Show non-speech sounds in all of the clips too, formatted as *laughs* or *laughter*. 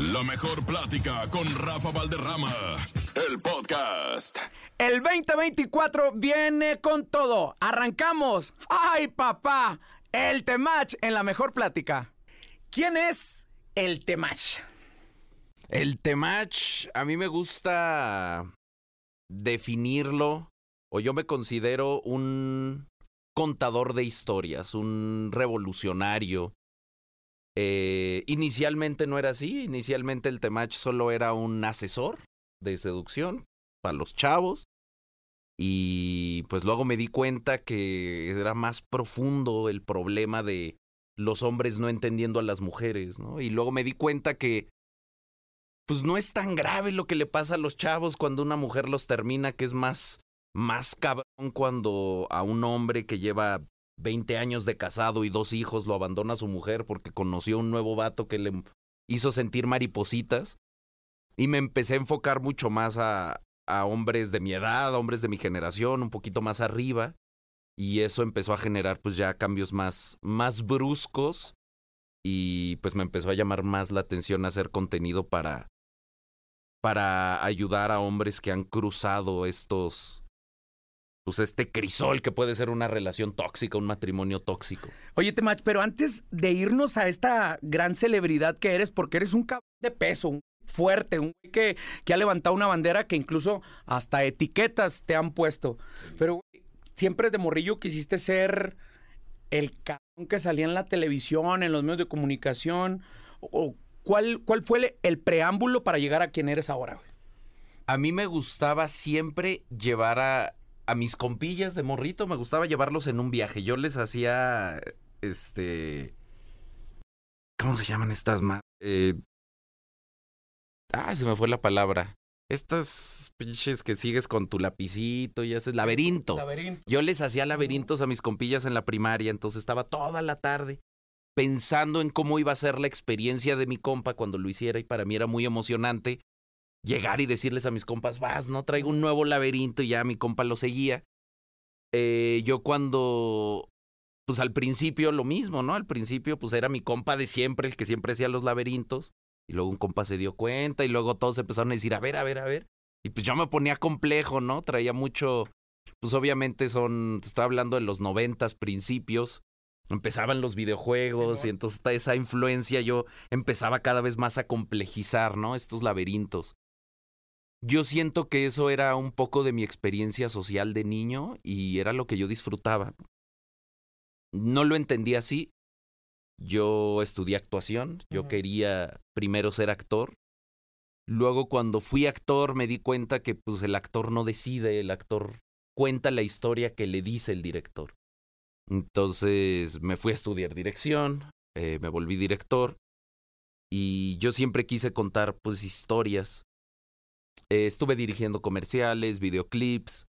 La mejor plática con Rafa Valderrama. El podcast. El 2024 viene con todo. Arrancamos. ¡Ay, papá! El Temach en la mejor plática. ¿Quién es el Temach? El Temach, a mí me gusta definirlo, o yo me considero un contador de historias, un revolucionario. Eh, inicialmente no era así, inicialmente el Temach solo era un asesor de seducción para los chavos. Y pues luego me di cuenta que era más profundo el problema de los hombres no entendiendo a las mujeres, ¿no? Y luego me di cuenta que pues no es tan grave lo que le pasa a los chavos cuando una mujer los termina, que es más más cabrón cuando a un hombre que lleva 20 años de casado y dos hijos lo abandona a su mujer porque conoció un nuevo vato que le hizo sentir maripositas. Y me empecé a enfocar mucho más a, a hombres de mi edad, hombres de mi generación, un poquito más arriba. Y eso empezó a generar pues ya cambios más, más bruscos. Y pues me empezó a llamar más la atención hacer contenido para, para ayudar a hombres que han cruzado estos, pues este crisol que puede ser una relación tóxica, un matrimonio tóxico. Oye, Temach, pero antes de irnos a esta gran celebridad que eres, porque eres un cabrón de peso, un fuerte, un güey que, que ha levantado una bandera que incluso hasta etiquetas te han puesto. Pero güey, siempre de morrillo quisiste ser el cabrón que salía en la televisión, en los medios de comunicación. O, ¿cuál, ¿Cuál fue el, el preámbulo para llegar a quien eres ahora, güey? A mí me gustaba siempre llevar a, a mis compillas de morrito, me gustaba llevarlos en un viaje. Yo les hacía, este... ¿Cómo se llaman estas más? Eh, ah, se me fue la palabra. Estas pinches que sigues con tu lapicito y haces laberinto. Laberinto. Yo les hacía laberintos a mis compillas en la primaria, entonces estaba toda la tarde pensando en cómo iba a ser la experiencia de mi compa cuando lo hiciera y para mí era muy emocionante llegar y decirles a mis compas, vas, no traigo un nuevo laberinto y ya mi compa lo seguía. Eh, yo cuando, pues al principio lo mismo, ¿no? Al principio pues era mi compa de siempre, el que siempre hacía los laberintos. Y luego un compa se dio cuenta y luego todos empezaron a decir, a ver, a ver, a ver. Y pues yo me ponía complejo, ¿no? Traía mucho, pues obviamente son, te estoy hablando de los noventas, principios. Empezaban los videojuegos Sí, y entonces esa influencia yo empezaba cada vez más a complejizar, ¿no? Estos laberintos. Yo siento que eso era un poco de mi experiencia social de niño y era lo que yo disfrutaba. No lo entendí así. Yo estudié actuación, yo quería primero ser actor. Luego cuando fui actor me di cuenta que pues el actor no decide, el actor cuenta la historia que le dice el director. Entonces me fui a estudiar dirección, eh, me volví director y yo siempre quise contar pues historias eh, estuve dirigiendo comerciales, videoclips.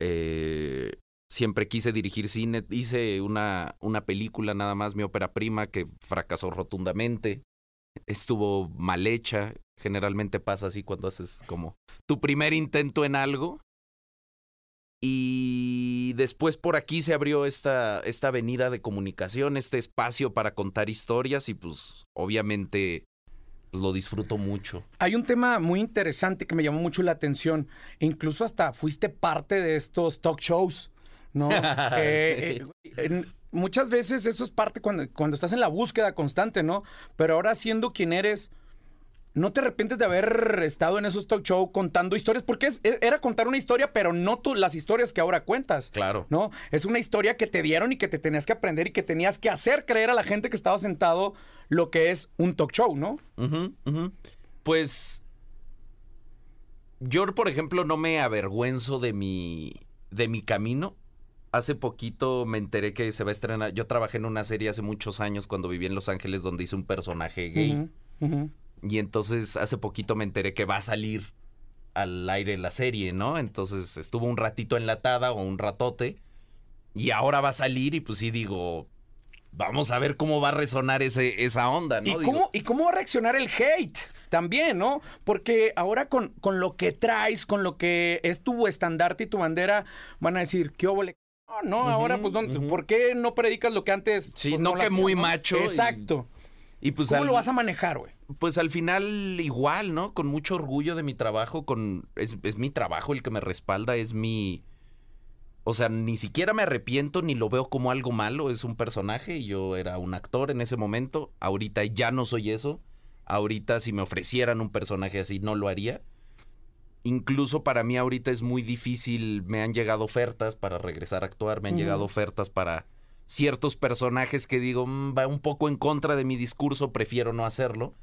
eh, siempre quise dirigir cine. Hice una, una película nada más, mi ópera prima, que fracasó rotundamente. Estuvo mal hecha. Generalmente pasa así cuando haces como tu primer intento en algo. Y después por aquí se abrió esta, esta avenida de comunicación, este espacio para contar historias y pues obviamente lo disfruto mucho. Hay un tema muy interesante que me llamó mucho la atención. Incluso hasta fuiste parte de estos talk shows, ¿no? *laughs* Eh, eh, en- muchas veces eso es parte cuando, cuando estás en la búsqueda constante, ¿no? Pero ahora siendo quien eres, no te arrepientes de haber estado en esos talk shows contando historias, porque es- e- era contar una historia, pero no tú, las historias que ahora cuentas. Claro. ¿no? Es una historia que te dieron y que te tenías que aprender y que tenías que hacer creer a la gente que estaba sentado lo que es un talk show, ¿no? Pues yo, por ejemplo, no me avergüenzo de mi de mi camino. Hace poquito me enteré que se va a estrenar. Yo trabajé en una serie hace muchos años cuando viví en Los Ángeles donde hice un personaje gay. Ujú. Y entonces hace poquito me enteré que va a salir al aire la serie, ¿no? Entonces estuvo un ratito enlatada o un ratote. Y ahora va a salir y pues sí digo, vamos a ver cómo va a resonar ese, esa onda, ¿no? ¿Y, cómo, ¿Y cómo va a reaccionar el hate? También, ¿no? Porque ahora con, con lo que traes, con lo que es tu estandarte y tu bandera, van a decir, ¿qué óvole? No, no, ahora pues, ¿dónde-. ¿por qué no predicas lo que antes? Sí, pues, no que hacías, muy macho Exacto. Y pues ¿Cómo al- lo vas a manejar, güey? Pues al final igual, ¿no? Con mucho orgullo de mi trabajo, con es, es mi trabajo el que me respalda, es mi... O sea, ni siquiera me arrepiento ni lo veo como algo malo, es un personaje y yo era un actor en ese momento, ahorita ya no soy eso, ahorita si me ofrecieran un personaje así no lo haría. Incluso para mí ahorita es muy difícil, me han llegado ofertas para regresar a actuar, me han llegado ofertas para ciertos personajes que digo, "Mm, va un poco en contra de mi discurso, prefiero no hacerlo.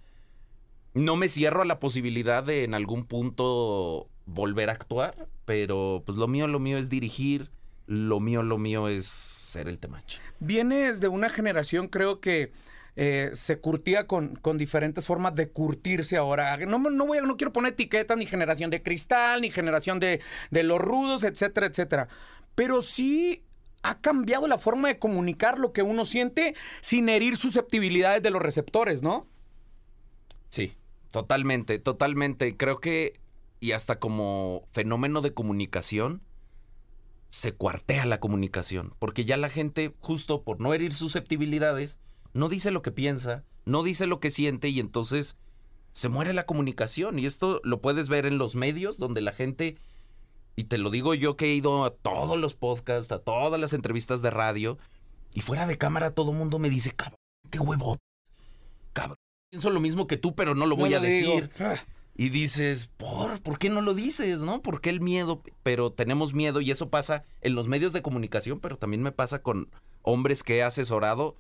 No me cierro a la posibilidad de en algún punto volver a actuar, pero pues lo mío, lo mío es dirigir, lo mío, lo mío es ser el temache. Vienes de una generación, creo que eh, se curtía con, con diferentes formas de curtirse ahora. No, no, voy no quiero poner etiquetas ni generación de cristal, ni generación de, de los rudos, etcétera, etcétera. Pero sí ha cambiado la forma de comunicar lo que uno siente sin herir susceptibilidades de los receptores, ¿no? Sí, totalmente, totalmente. Creo que, y hasta como fenómeno de comunicación, se cuartea la comunicación, porque ya la gente, justo por no herir susceptibilidades, no dice lo que piensa, no dice lo que siente y entonces se muere la comunicación. Y esto lo puedes ver en los medios, donde la gente, y te lo digo yo que he ido a todos los podcasts, a todas las entrevistas de radio, y fuera de cámara todo el mundo me dice, cabrón, qué huevo, cabrón, pienso lo mismo que tú, pero no lo voy No a digo. decir. Ah, Y dices, ¿por? ¿Por qué no lo dices? ¿No? ¿Por qué el miedo? Pero tenemos miedo y eso pasa en los medios de comunicación, pero también me pasa con hombres que he asesorado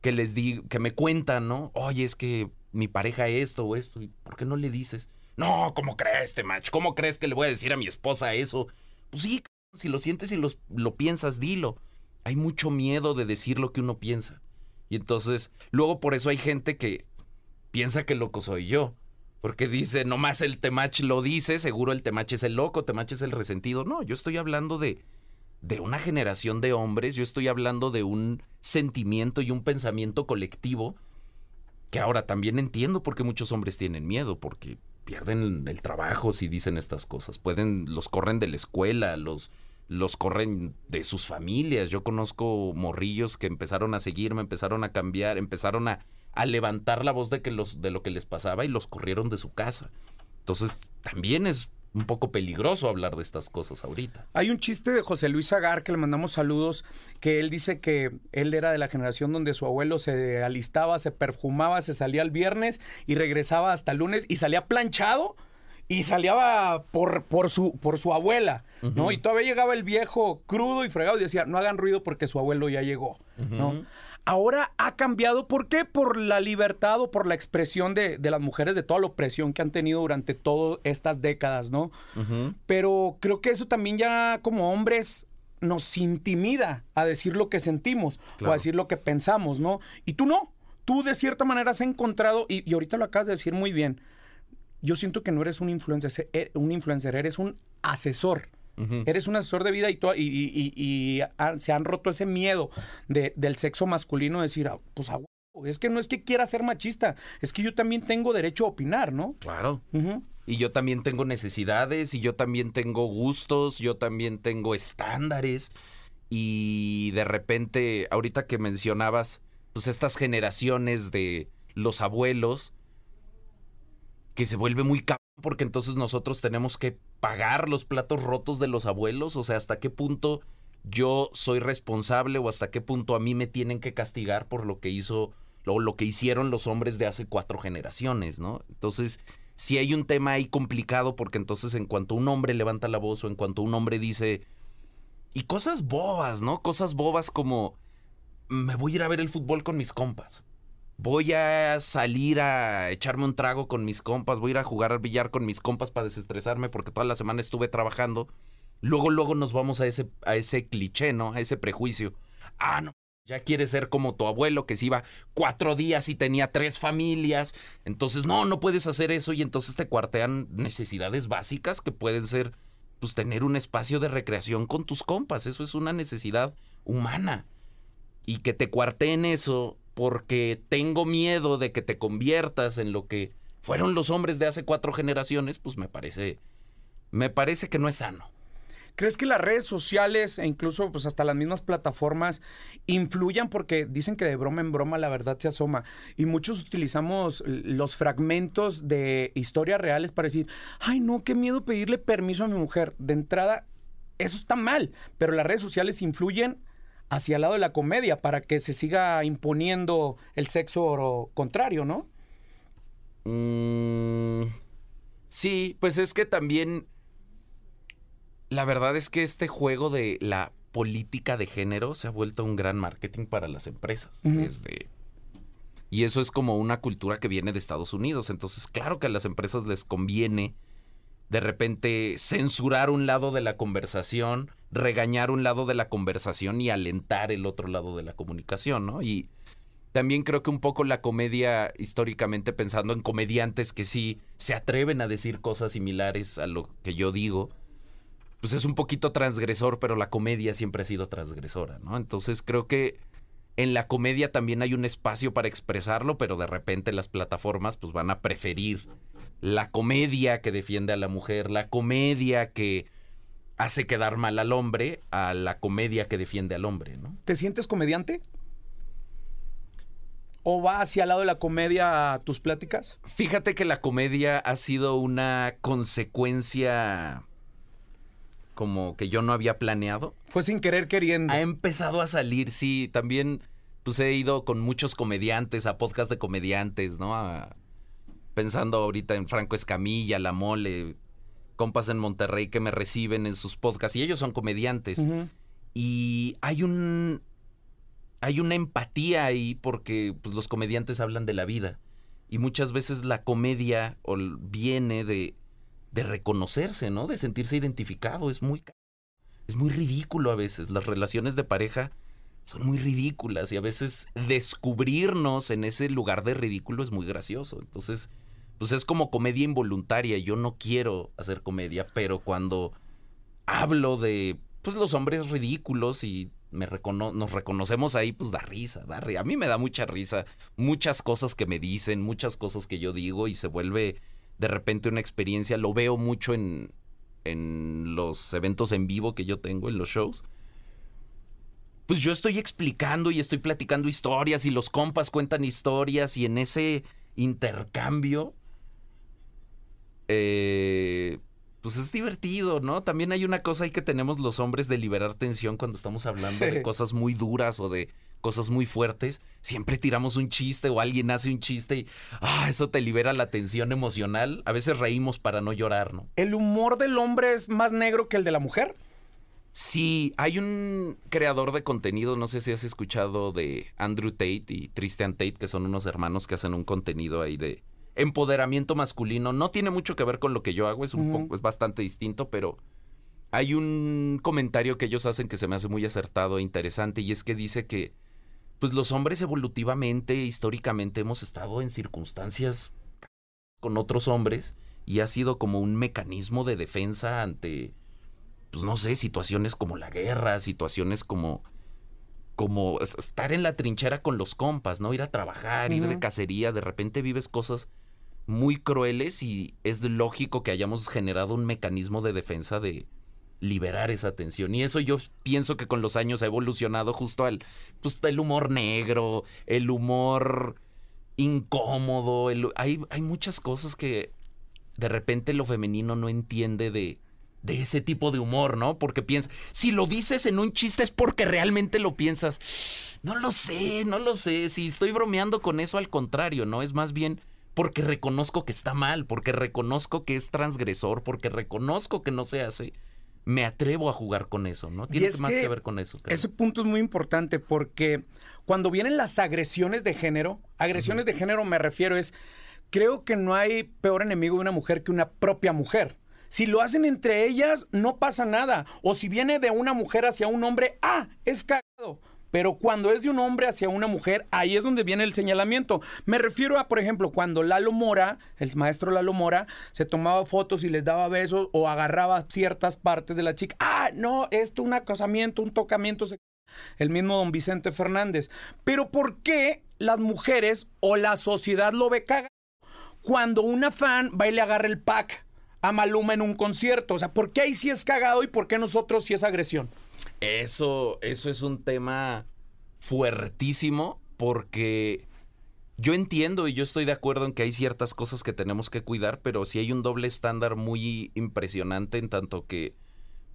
que les di, que me cuentan, ¿no? Oye, es que mi pareja esto o esto, ¿y por qué no le dices? No, ¿cómo crees, este match? ¿Cómo crees que le voy a decir a mi esposa eso? Pues sí, si lo sientes y lo piensas, dilo. Hay mucho miedo de decir lo que uno piensa. Y entonces, luego por eso hay gente que piensa que loco soy yo. Porque dice, nomás el temach lo dice, seguro el temach es el loco, temach es el resentido. No, yo estoy hablando de, de una generación de hombres, yo estoy hablando de un sentimiento y un pensamiento colectivo que ahora también entiendo por qué muchos hombres tienen miedo, porque pierden el trabajo si dicen estas cosas. Pueden, los corren de la escuela, los, los corren de sus familias. Yo conozco morrillos que empezaron a seguirme, empezaron a cambiar, empezaron a, a levantar la voz de, que los, de lo que les pasaba y los corrieron de su casa. Entonces, también es un poco peligroso hablar de estas cosas ahorita. Hay un chiste de José Luis Agar que le mandamos saludos, que él dice que él era de la generación donde su abuelo se alistaba, se perfumaba, se salía el viernes y regresaba hasta el lunes y salía planchado y salía por, por, su, por su abuela, ¿no? Y todavía llegaba el viejo crudo y fregado y decía, no hagan ruido porque su abuelo ya llegó, ¿no? Ahora ha cambiado, ¿por qué? Por la libertad o por la expresión de, de las mujeres, de toda la opresión que han tenido durante todas estas décadas, ¿no? Pero creo que eso también ya como hombres nos intimida a decir lo que sentimos o a decir lo que pensamos, ¿no? Y tú no. Tú de cierta manera has encontrado, y, y ahorita lo acabas de decir muy bien, yo siento que no eres un influencer, e- un influencer eres un asesor. Eres un asesor de vida y, y, se han roto ese miedo de- del sexo masculino de decir, ah, pues a huevo, es que no es que quiera ser machista, es que yo también tengo derecho a opinar, ¿no? Claro. Y yo también tengo necesidades y yo también tengo gustos, yo también tengo estándares. Y de repente, ahorita que mencionabas, pues estas generaciones de los abuelos, que se vuelve muy porque entonces nosotros tenemos que pagar los platos rotos de los abuelos. O sea, hasta qué punto yo soy responsable o hasta qué punto a mí me tienen que castigar por lo que hizo o lo que hicieron los hombres de hace cuatro generaciones, ¿no? Entonces, si hay un tema ahí complicado porque entonces en cuanto un hombre levanta la voz o en cuanto un hombre dice y cosas bobas, ¿no? Cosas bobas como me voy a ir a ver el fútbol con mis compas. Voy a salir a echarme un trago con mis compas, voy a ir a jugar al billar con mis compas para desestresarme porque toda la semana estuve trabajando. Luego, luego nos vamos a ese, a ese cliché, ¿no? A ese prejuicio. Ah, no, ya quieres ser como tu abuelo que se iba cuatro días y tenía tres familias. Entonces, no, no puedes hacer eso y entonces te cuartean necesidades básicas que pueden ser, pues, tener un espacio de recreación con tus compas. Eso es una necesidad humana. Y que te cuarteen eso porque tengo miedo de que te conviertas en lo que fueron los hombres de hace cuatro generaciones, pues me parece, me parece que no es sano. ¿Crees que las redes sociales e incluso pues hasta las mismas plataformas influyan? Porque dicen que de broma en broma la verdad se asoma. Y muchos utilizamos los fragmentos de historias reales para decir, ay no, qué miedo pedirle permiso a mi mujer. De entrada, eso está mal, pero las redes sociales influyen hacia el lado de la comedia para que se siga imponiendo el sexo contrario, ¿no? Mm, sí, pues es que también la verdad es que este juego de la política de género se ha vuelto un gran marketing para las empresas. Desde y eso es como una cultura que viene de Estados Unidos. Entonces, claro que a las empresas les conviene de repente censurar un lado de la conversación, regañar un lado de la conversación y alentar el otro lado de la comunicación, ¿no? Y también creo que un poco la comedia, históricamente pensando en comediantes que sí se atreven a decir cosas similares a lo que yo digo, pues es un poquito transgresor, pero la comedia siempre ha sido transgresora, ¿no? Entonces creo que en la comedia también hay un espacio para expresarlo, pero de repente las plataformas pues van a preferir la comedia que defiende a la mujer, la comedia que hace quedar mal al hombre, a la comedia que defiende al hombre, ¿no? ¿Te sientes comediante? ¿O va hacia el lado de la comedia tus pláticas? Fíjate que la comedia ha sido una consecuencia como que yo no había planeado. Fue sin querer queriendo. Ha empezado a salir, sí. También pues he ido con muchos comediantes, a podcast de comediantes, ¿no? A, pensando ahorita en Franco Escamilla, La Mole, compas en Monterrey que me reciben en sus podcasts y ellos son comediantes. Y hay un hay una empatía ahí porque pues, los comediantes hablan de la vida y muchas veces la comedia viene de de reconocerse, ¿no? De sentirse identificado, es muy es muy ridículo a veces las relaciones de pareja son muy ridículas y a veces descubrirnos en ese lugar de ridículo es muy gracioso. Entonces, pues es como comedia involuntaria. Yo no quiero hacer comedia, pero cuando hablo de pues los hombres ridículos y me nos reconocemos ahí, pues da risa, da. A mí me da mucha risa, muchas cosas que me dicen, muchas cosas que yo digo y se vuelve de repente una experiencia. Lo veo mucho en, en los eventos en vivo que yo tengo, en los shows. Pues yo estoy explicando y estoy platicando historias y los compas cuentan historias y en ese intercambio eh, pues es divertido, ¿no? También hay una cosa ahí que tenemos los hombres de liberar tensión cuando estamos hablando de cosas muy duras o de cosas muy fuertes. Siempre tiramos un chiste o alguien hace un chiste y ah, eso te libera la tensión emocional. A veces reímos para no llorar, ¿no? ¿El humor del hombre es más negro que el de la mujer? Sí, hay un creador de contenido, no sé si has escuchado de Andrew Tate y Tristan Tate, que son unos hermanos que hacen un contenido ahí de empoderamiento masculino. No tiene mucho que ver con lo que yo hago, es un poco, es bastante distinto, pero hay un comentario que ellos hacen que se me hace muy acertado e interesante y es que dice que pues los hombres evolutivamente, históricamente hemos estado en circunstancias con otros hombres y ha sido como un mecanismo de defensa ante pues no sé, situaciones como la guerra, situaciones como como estar en la trinchera con los compas, ¿no? Ir a trabajar, ir de cacería, de repente vives cosas muy crueles y es lógico que hayamos generado un mecanismo de defensa de liberar esa tensión. Y eso yo pienso que con los años ha evolucionado justo al pues, el humor negro, el humor incómodo, hay, hay muchas cosas que de repente lo femenino no entiende de, de ese tipo de humor, ¿no? Porque piensa, si lo dices en un chiste es porque realmente lo piensas. No lo sé, no lo sé. Si estoy bromeando con eso, al contrario, ¿no? Es más bien porque reconozco que está mal, porque reconozco que es transgresor, porque reconozco que no se hace, me atrevo a jugar con eso, ¿no? Tiene más que, ver con eso. Ese punto es muy importante porque cuando vienen las agresiones de género, agresiones de género me refiero es, creo que no hay peor enemigo de una mujer que una propia mujer. Si lo hacen entre ellas, no pasa nada. O si viene de una mujer hacia un hombre, ah, es cagado. Pero cuando es de un hombre hacia una mujer, ahí es donde viene el señalamiento. Me refiero a, por ejemplo, cuando Lalo Mora, el maestro Lalo Mora, se tomaba fotos y les daba besos o agarraba ciertas partes de la chica. Ah, no, esto un acosamiento, un tocamiento. El mismo don Vicente Fernández. Pero ¿por qué las mujeres o la sociedad lo ve cagado? Cuando una fan va y le agarra el pack a Maluma en un concierto. O sea, ¿por qué ahí sí es cagado y por qué nosotros sí es agresión? Eso, eso es un tema fuertísimo porque yo entiendo y yo estoy de acuerdo en que hay ciertas cosas que tenemos que cuidar, pero sí hay un doble estándar muy impresionante en tanto que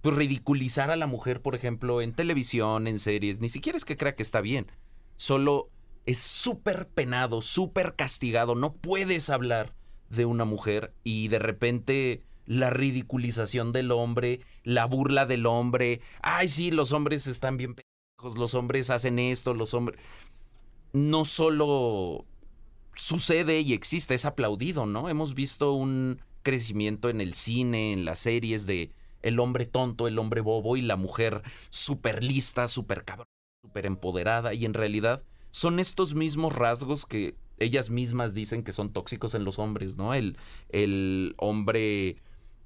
pues ridiculizar a la mujer, por ejemplo, en televisión, en series, ni siquiera es que crea que está bien. Solo es súper penado, súper castigado. No puedes hablar de una mujer y de repente la ridiculización del hombre, la burla del hombre. Ay, sí, los hombres están bien pendejos, los hombres hacen esto, los hombres. No solo sucede y existe, es aplaudido, ¿no? Hemos visto un crecimiento en el cine, en las series de el hombre tonto, el hombre bobo y la mujer súper lista, súper cabrón, súper empoderada. Y en realidad son estos mismos rasgos que ellas mismas dicen que son tóxicos en los hombres, ¿no? El, el hombre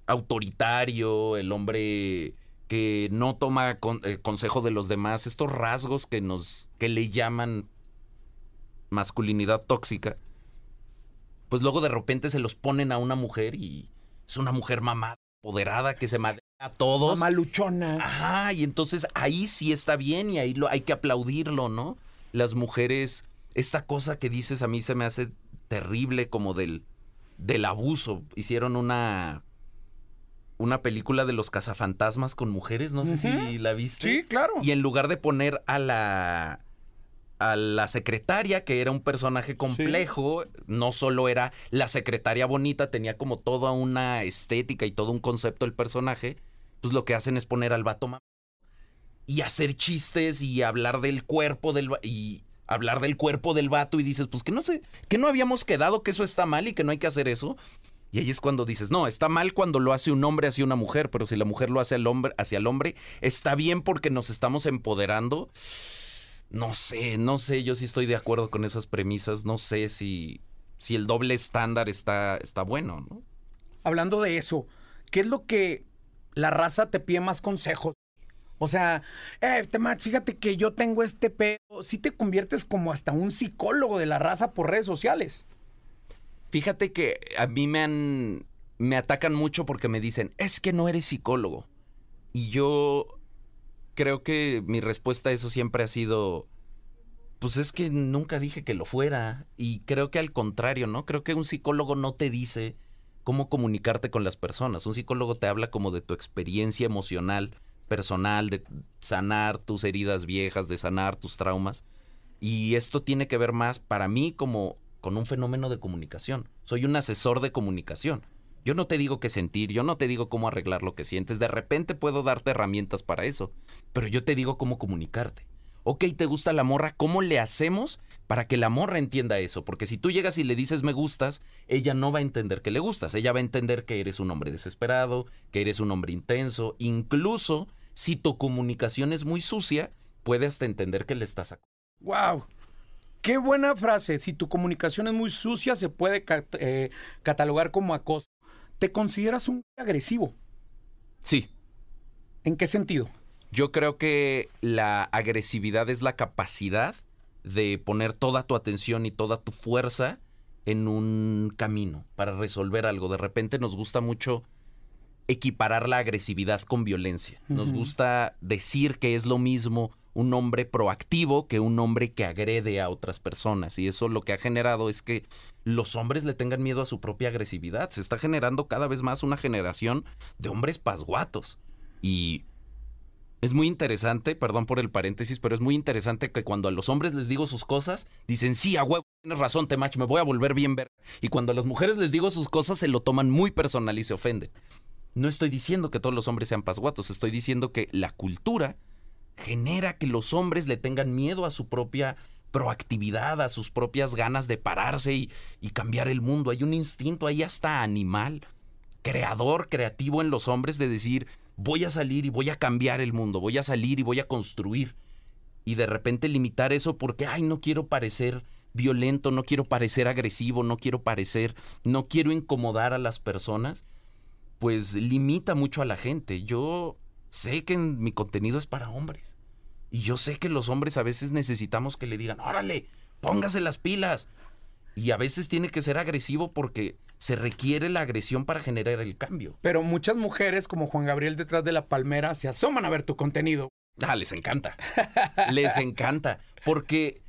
autoritario, el hombre que no toma eh, consejo de los demás, estos rasgos que nos que le llaman masculinidad tóxica, pues luego de repente se los ponen a una mujer y es una mujer mamada, empoderada, que se madre a todos. Maluchona. Ajá, y entonces ahí sí está bien y ahí lo, hay que aplaudirlo, ¿no? Las mujeres, esta cosa que dices a mí se me hace terrible como del, del abuso. Hicieron una una película de los cazafantasmas con mujeres, no sé si la viste. Sí, claro. Y en lugar de poner a la a la secretaria, que era un personaje complejo, no solo era la secretaria bonita, tenía como toda una estética y todo un concepto el personaje, pues lo que hacen es poner al vato y hacer chistes y hablar del cuerpo del y hablar del cuerpo del vato y dices, pues que no sé, que no habíamos quedado que eso está mal y que no hay que hacer eso. Y ahí es cuando dices, no, está mal cuando lo hace un hombre hacia una mujer, pero si la mujer lo hace al hombre, hacia el hombre, está bien porque nos estamos empoderando no sé, no sé, yo sí estoy de acuerdo con esas premisas, no sé si, si el doble estándar está, está bueno, ¿no? Hablando de eso, ¿qué es lo que la raza te pide más consejos? O sea, eh, fíjate que yo tengo este pedo. Si te conviertes como hasta un psicólogo de la raza por redes sociales. Fíjate que a mí me han. me atacan mucho porque me dicen, es que no eres psicólogo. Y yo creo que mi respuesta a eso siempre ha sido, pues es que nunca dije que lo fuera. Y creo que al contrario, ¿no? Creo que un psicólogo no te dice cómo comunicarte con las personas. Un psicólogo te habla como de tu experiencia emocional, personal, de sanar tus heridas viejas, de sanar tus traumas. Y esto tiene que ver más para mí como con un fenómeno de comunicación. Soy un asesor de comunicación. Yo no te digo qué sentir, yo no te digo cómo arreglar lo que sientes. De repente puedo darte herramientas para eso, pero yo te digo cómo comunicarte. Ok, ¿te gusta la morra? ¿Cómo le hacemos para que la morra entienda eso? Porque si tú llegas y le dices me gustas, ella no va a entender que le gustas. Ella va a entender que eres un hombre desesperado, que eres un hombre intenso. Incluso si tu comunicación es muy sucia, puede hasta entender que le estás... ¡Wow! Qué buena frase. Si tu comunicación es muy sucia, se puede eh, catalogar como acoso. ¿Te consideras un agresivo? Sí. ¿En qué sentido? Yo creo que la agresividad es la capacidad de poner toda tu atención y toda tu fuerza en un camino para resolver algo. De repente nos gusta mucho equiparar la agresividad con violencia. Nos gusta decir que es lo mismo un hombre proactivo que un hombre que agrede a otras personas. Y eso lo que ha generado es que los hombres le tengan miedo a su propia agresividad. Se está generando cada vez más una generación de hombres pasguatos. Y es muy interesante, perdón por el paréntesis, pero es muy interesante que cuando a los hombres les digo sus cosas, dicen, sí, a huevo, tienes razón, Temach, me voy a volver bien ver. Y cuando a las mujeres les digo sus cosas, se lo toman muy personal y se ofenden. No estoy diciendo que todos los hombres sean pasguatos, estoy diciendo que la cultura genera que los hombres le tengan miedo a su propia proactividad, a sus propias ganas de pararse y, cambiar el mundo. Hay un instinto ahí hasta animal, creador, creativo en los hombres de decir, voy a salir y voy a cambiar el mundo, voy a salir y voy a construir. Y de repente limitar eso porque, ay, no quiero parecer violento, no quiero parecer agresivo, no quiero parecer, no quiero incomodar a las personas, pues limita mucho a la gente. Yo sé que mi contenido es para hombres. Y yo sé que los hombres a veces necesitamos que le digan, órale, póngase las pilas. Y a veces tiene que ser agresivo porque se requiere la agresión para generar el cambio. Pero muchas mujeres, como Juan Gabriel detrás de la palmera, se asoman a ver tu contenido. Ah, les encanta. les encanta. Porque,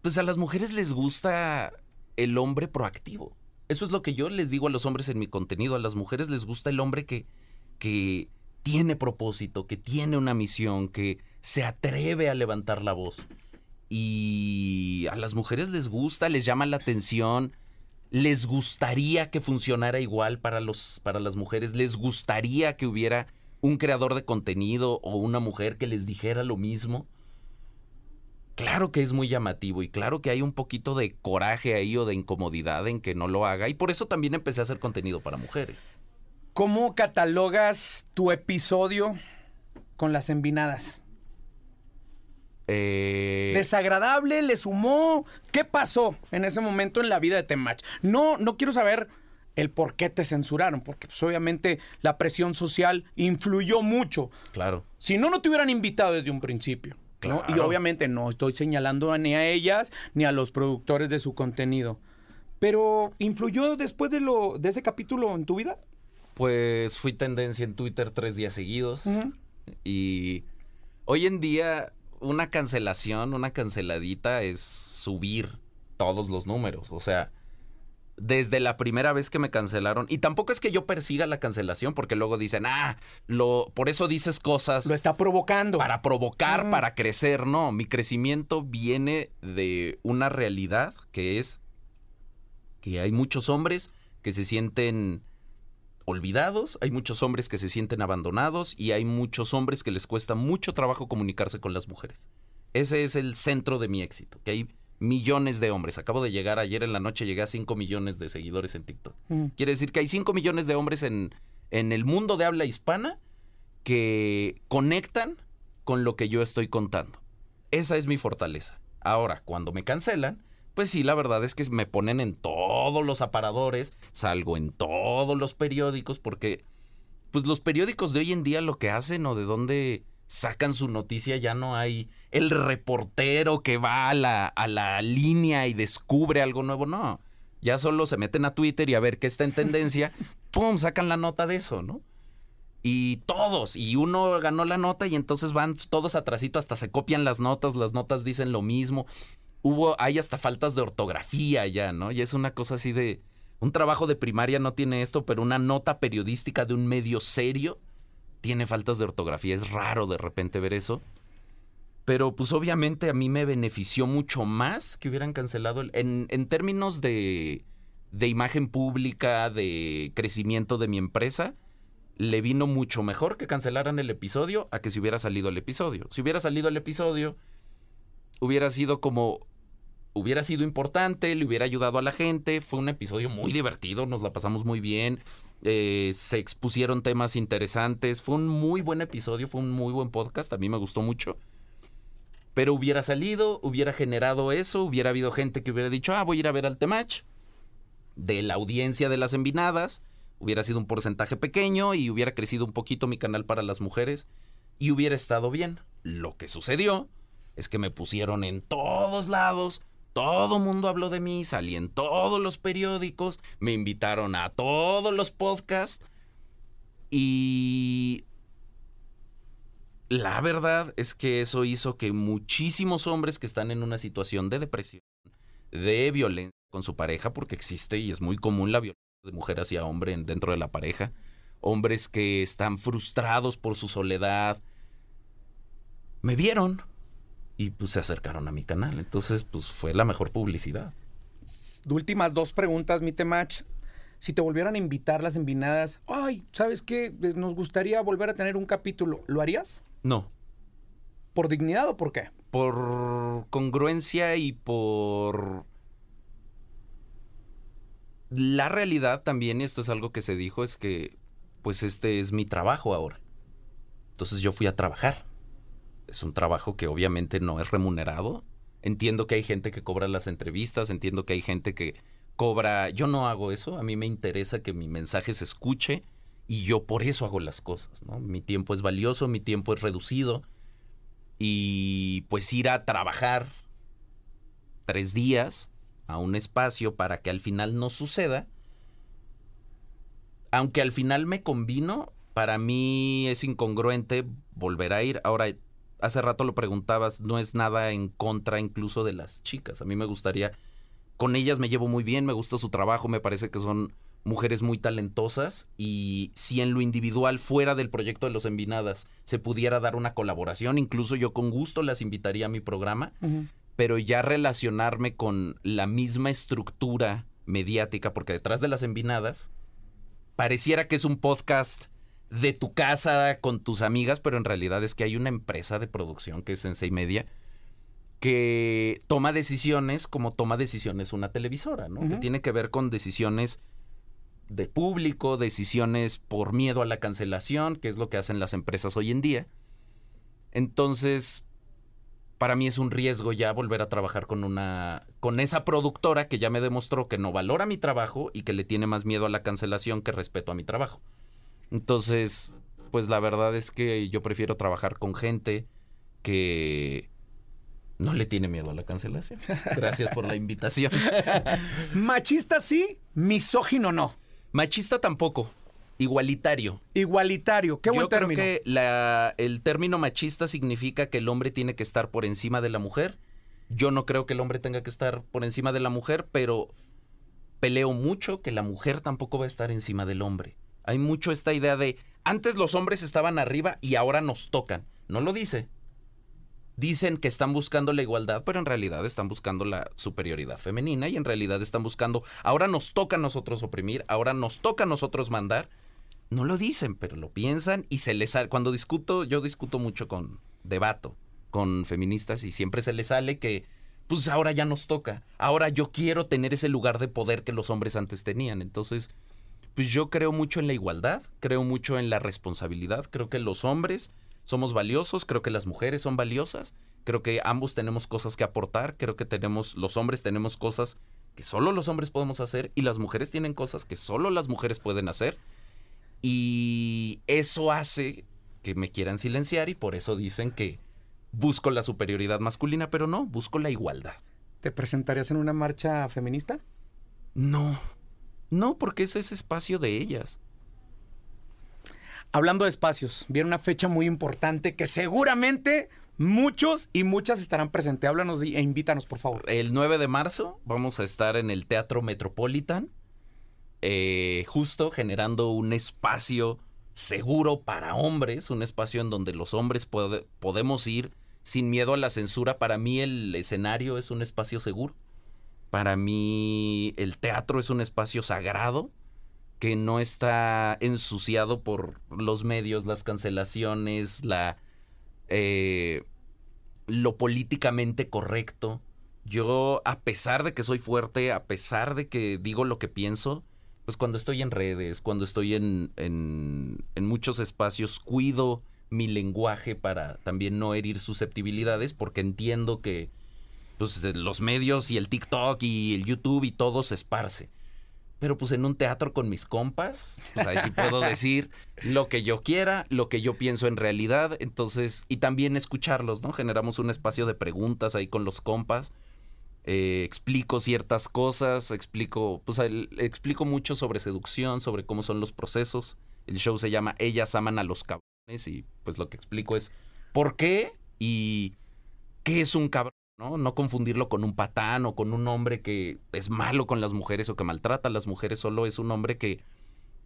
pues a las mujeres les gusta el hombre proactivo. Eso es lo que yo les digo a los hombres en mi contenido. A las mujeres les gusta el hombre que, que tiene propósito, que tiene una misión, que se atreve a levantar la voz. Y a las mujeres les gusta, les llama la atención, les gustaría que funcionara igual para, los, para las mujeres, les gustaría que hubiera un creador de contenido o una mujer que les dijera lo mismo. Claro que es muy llamativo y claro que hay un poquito de coraje ahí o de incomodidad en que no lo haga y por eso también empecé a hacer contenido para mujeres. ¿Cómo catalogas tu episodio con las envinadas? Eh, ¿Desagradable? ¿Le sumó? ¿Qué pasó en ese momento en la vida de Temach? No, no quiero saber el por qué te censuraron, porque pues, obviamente la presión social influyó mucho. Claro. Si no, no te hubieran invitado desde un principio. ¿No? Y Claro. obviamente no estoy señalando ni a ellas ni a los productores de su contenido. Pero ¿influyó después de, lo, de ese capítulo en tu vida? Pues fui tendencia en Twitter tres días seguidos. Y hoy en día una cancelación, una canceladita es subir todos los números. O sea, desde la primera vez que me cancelaron, y tampoco es que yo persiga la cancelación, porque luego dicen, ah, lo, por eso dices cosas Lo está provocando. para provocar, Mm. para crecer. No, mi crecimiento viene de una realidad que es que hay muchos hombres que se sienten olvidados, hay muchos hombres que se sienten abandonados y hay muchos hombres que les cuesta mucho trabajo comunicarse con las mujeres. Ese es el centro de mi éxito, que hay millones de hombres. Acabo de llegar ayer en la noche, llegué a 5 millones de seguidores en TikTok. Mm. Quiere decir que hay 5 millones de hombres en, en el mundo de habla hispana que conectan con lo que yo estoy contando. Esa es mi fortaleza. Ahora, cuando me cancelan, pues sí, la verdad es que me ponen en todos los aparadores, salgo en todos los periódicos, porque pues los periódicos de hoy en día lo que hacen o de dónde sacan su noticia ya no hay el reportero que va a la, a la línea y descubre algo nuevo, no. Ya solo se meten a Twitter y a ver qué está en tendencia, *laughs* ¡pum! sacan la nota de eso, ¿no? Y todos, y uno ganó la nota y entonces van todos atrasito, hasta se copian las notas, las notas dicen lo mismo. Hubo, hay hasta faltas de ortografía ya, ¿no? Y es una cosa así de, un trabajo de primaria no tiene esto, pero una nota periodística de un medio serio tiene faltas de ortografía. Es raro de repente ver eso. Pero pues obviamente a mí me benefició mucho más que hubieran cancelado el- en, en términos de, de imagen pública, de crecimiento de mi empresa, le vino mucho mejor que cancelaran el episodio a que si hubiera salido el episodio. Si hubiera salido el episodio, hubiera sido como hubiera sido importante, le hubiera ayudado a la gente. Fue un episodio muy divertido, nos la pasamos muy bien. eh, se expusieron temas interesantes. Fue un muy buen episodio, fue un muy buen podcast. A mí me gustó mucho. Pero hubiera salido, hubiera generado eso, hubiera habido gente que hubiera dicho, ah, voy a ir a ver al Temach. De la audiencia de las envinadas, hubiera sido un porcentaje pequeño y hubiera crecido un poquito mi canal para las mujeres y hubiera estado bien. Lo que sucedió es que me pusieron en todos lados, todo mundo habló de mí, salí en todos los periódicos, me invitaron a todos los podcasts y la verdad es que eso hizo que muchísimos hombres que están en una situación de depresión, de violencia con su pareja, porque existe y es muy común la violencia de mujer hacia hombre en- dentro de la pareja, hombres que están frustrados por su soledad, me vieron y pues se acercaron a mi canal. Entonces, pues fue la mejor publicidad. Últimas dos preguntas, mi temach. Si te volvieran a invitar las envinadas, ay, ¿sabes qué? Nos gustaría volver a tener un capítulo. ¿Lo harías? No, ¿Por dignidad o por qué? por congruencia y por la realidad también, y esto es algo que se dijo, es que pues este es mi trabajo ahora. Entonces yo fui a trabajar. Es un trabajo que obviamente no es remunerado. Entiendo que hay gente que cobra las entrevistas, entiendo que hay gente que cobra... Yo no hago eso, a mí me interesa que mi mensaje se escuche y yo por eso hago las cosas, ¿no? Mi tiempo es valioso, mi tiempo es reducido y pues ir a trabajar tres días a un espacio para que al final no suceda, aunque al final me combino, para mí es incongruente volver a ir. Ahora, hace rato lo preguntabas, no es nada en contra incluso de las chicas. A mí me gustaría, con ellas me llevo muy bien, me gusta su trabajo, me parece que son mujeres muy talentosas y si en lo individual fuera del proyecto de los Envinadas se pudiera dar una colaboración, incluso yo con gusto las invitaría a mi programa, pero ya relacionarme con la misma estructura mediática, porque detrás de las Envinadas pareciera que es un podcast de tu casa con tus amigas, pero en realidad es que hay una empresa de producción que es Sensei Media que toma decisiones como toma decisiones una televisora, ¿no? Que tiene que ver con decisiones de público, decisiones por miedo a la cancelación, que es lo que hacen las empresas hoy en día. Entonces, para mí es un riesgo ya volver a trabajar con una con esa productora que ya me demostró que no valora mi trabajo y que le tiene más miedo a la cancelación que respeto a mi trabajo. Entonces, pues la verdad es que yo prefiero trabajar con gente que le tiene miedo a la cancelación. Gracias por la invitación. *laughs* Machista sí, misógino no. Machista tampoco. Igualitario. Igualitario, qué buen Yo término. creo que la- el término machista significa que el hombre tiene que estar por encima de la mujer. Yo no creo que el hombre tenga que estar por encima de la mujer, pero peleo mucho que la mujer tampoco va a estar encima del hombre. Hay mucho esta idea de antes los hombres estaban arriba y ahora nos tocan. No lo dice. Dicen que están buscando la igualdad, pero en realidad están buscando la superioridad femenina y en realidad están buscando, ahora nos toca a nosotros oprimir, ahora nos toca a nosotros mandar. No lo dicen, pero lo piensan y se les sale. Cuando discuto, yo discuto mucho con debato con feministas y siempre se les sale que, pues ahora ya nos toca. Ahora yo quiero tener ese lugar de poder que los hombres antes tenían. Entonces, pues yo creo mucho en la igualdad, creo mucho en la responsabilidad. Creo que los hombres somos valiosos, creo que las mujeres son valiosas. Creo que ambos tenemos cosas que aportar. Creo que tenemos, los hombres tenemos cosas que solo los hombres podemos hacer y las mujeres tienen cosas que solo las mujeres pueden hacer. Y eso hace que me quieran silenciar y por eso dicen que busco la superioridad masculina, pero no, busco la igualdad. ¿Te presentarías en una marcha feminista? No, no, porque ese es espacio de ellas. Hablando de espacios, viene una fecha muy importante que seguramente muchos y muchas estarán presentes. Háblanos e invítanos, por favor. El 9 de marzo vamos a estar en el Teatro Metropolitan, eh, justo generando un espacio seguro para hombres, un espacio en donde los hombres pode- podemos ir sin miedo a la censura. Para mí el escenario es un espacio seguro. Para mí el teatro es un espacio sagrado que no está ensuciado por los medios, las cancelaciones, la eh, lo políticamente correcto. Yo, a pesar de que soy fuerte, a pesar de que digo lo que pienso, pues cuando estoy en redes, cuando estoy en, en, en muchos espacios, cuido mi lenguaje para también no herir susceptibilidades, porque entiendo que pues, los medios y el TikTok y el YouTube y todo se esparce. Pero pues en un teatro con mis compas, pues ahí sí puedo *laughs* decir lo que yo quiera, lo que yo pienso en realidad, entonces, y también escucharlos, ¿no? Generamos un espacio de preguntas ahí con los compas, eh, explico ciertas cosas, explico, pues el- explico mucho sobre seducción, sobre cómo son los procesos. El show se llama Ellas aman a los cabrones y pues lo que explico es por qué y qué es un cabrón. ¿No? No confundirlo con un patán o con un hombre que es malo con las mujeres o que maltrata a las mujeres, solo es un hombre que,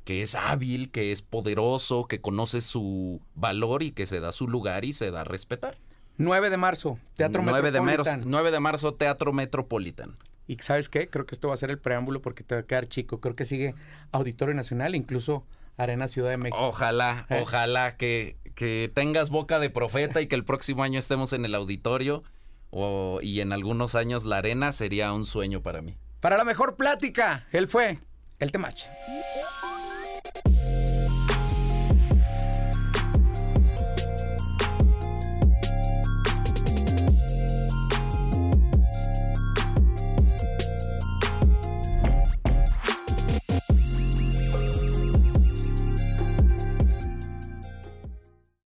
que es hábil, que es poderoso, que conoce su valor y que se da su lugar y se da a respetar. 9 de marzo, Teatro 9 de, marzo, Metropolitan. 9 de marzo, Teatro Metropolitan. Y ¿sabes qué? Creo que esto va a ser el preámbulo porque te va a quedar chico. Creo que sigue Auditorio Nacional, incluso Arena Ciudad de México. Ojalá, Eh. ojalá que, que tengas boca de profeta y que el próximo año estemos en el auditorio y en algunos años la arena sería un sueño para mí. Para la mejor plática, él fue el Temach.